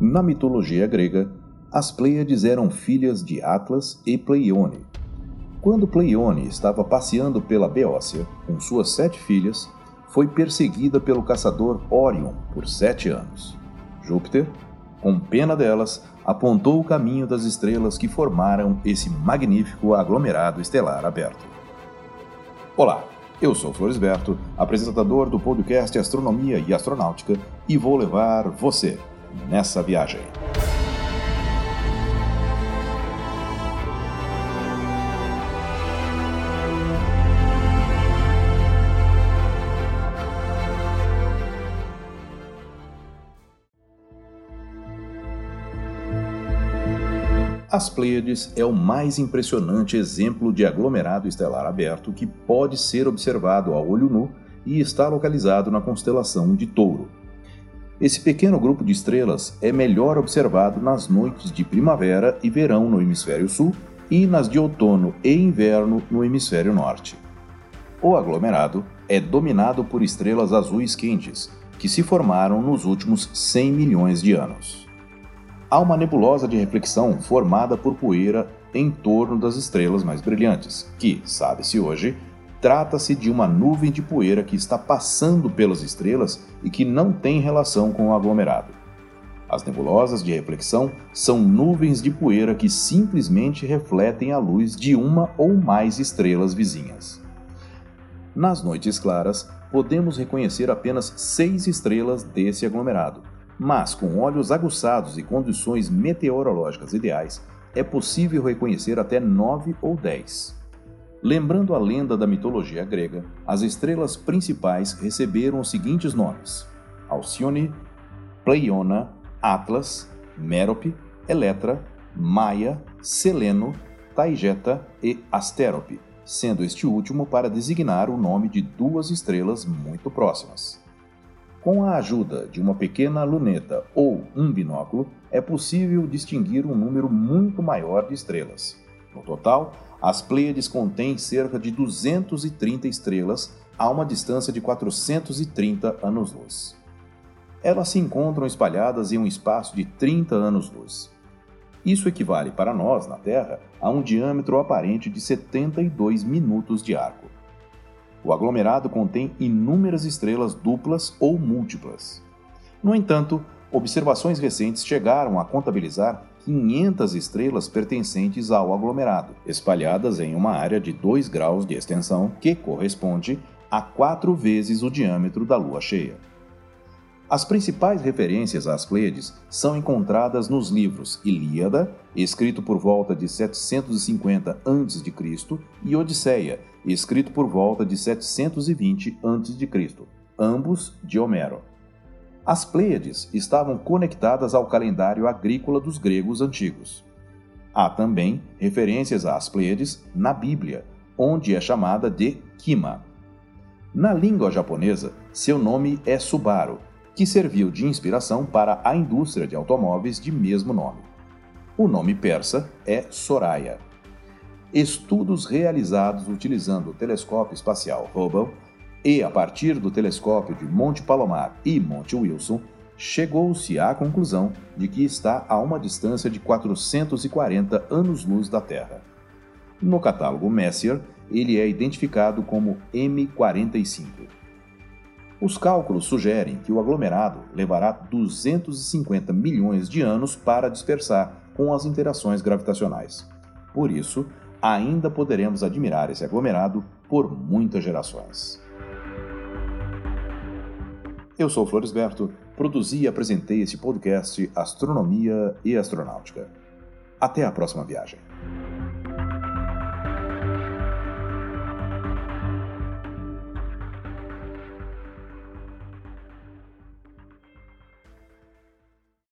Na mitologia grega, as Pleiades eram filhas de Atlas e Pleione. Quando Pleione estava passeando pela Beócia com suas sete filhas, foi perseguida pelo caçador Órion por sete anos. Júpiter, com pena delas, apontou o caminho das estrelas que formaram esse magnífico aglomerado estelar aberto. Olá, eu sou Floresberto, apresentador do podcast Astronomia e Astronáutica, e vou levar você nessa viagem. As Pleiades é o mais impressionante exemplo de aglomerado estelar aberto que pode ser observado a olho nu e está localizado na constelação de Touro. Esse pequeno grupo de estrelas é melhor observado nas noites de primavera e verão no hemisfério sul e nas de outono e inverno no hemisfério norte. O aglomerado é dominado por estrelas azuis quentes, que se formaram nos últimos 100 milhões de anos. Há uma nebulosa de reflexão formada por poeira em torno das estrelas mais brilhantes, que, sabe-se hoje, Trata-se de uma nuvem de poeira que está passando pelas estrelas e que não tem relação com o aglomerado. As nebulosas de reflexão são nuvens de poeira que simplesmente refletem a luz de uma ou mais estrelas vizinhas. Nas noites claras, podemos reconhecer apenas seis estrelas desse aglomerado, mas com olhos aguçados e condições meteorológicas ideais, é possível reconhecer até nove ou dez. Lembrando a lenda da mitologia grega, as estrelas principais receberam os seguintes nomes: Alcione, Pleiona, Atlas, Mérope, Eletra, Maia, Seleno, Taigeta e Astérope, sendo este último para designar o nome de duas estrelas muito próximas. Com a ajuda de uma pequena luneta ou um binóculo, é possível distinguir um número muito maior de estrelas. No total, as Pleiades contêm cerca de 230 estrelas a uma distância de 430 anos-luz. Elas se encontram espalhadas em um espaço de 30 anos-luz. Isso equivale para nós, na Terra, a um diâmetro aparente de 72 minutos de arco. O aglomerado contém inúmeras estrelas duplas ou múltiplas. No entanto, observações recentes chegaram a contabilizar 500 estrelas pertencentes ao aglomerado, espalhadas em uma área de 2 graus de extensão, que corresponde a quatro vezes o diâmetro da Lua cheia. As principais referências às Pleiades são encontradas nos livros Ilíada, escrito por volta de 750 a.C., e Odisseia, escrito por volta de 720 a.C., ambos de Homero. As Pleiades estavam conectadas ao calendário agrícola dos gregos antigos. Há também referências às Pleiades na Bíblia, onde é chamada de Kima. Na língua japonesa, seu nome é Subaru, que serviu de inspiração para a indústria de automóveis de mesmo nome. O nome persa é Soraya. Estudos realizados utilizando o telescópio espacial Hubble e, a partir do telescópio de Monte Palomar e Monte Wilson, chegou-se à conclusão de que está a uma distância de 440 anos-luz da Terra. No catálogo Messier, ele é identificado como M45. Os cálculos sugerem que o aglomerado levará 250 milhões de anos para dispersar com as interações gravitacionais. Por isso, ainda poderemos admirar esse aglomerado por muitas gerações. Eu sou Floresberto, produzi e apresentei esse podcast Astronomia e Astronáutica. Até a próxima viagem.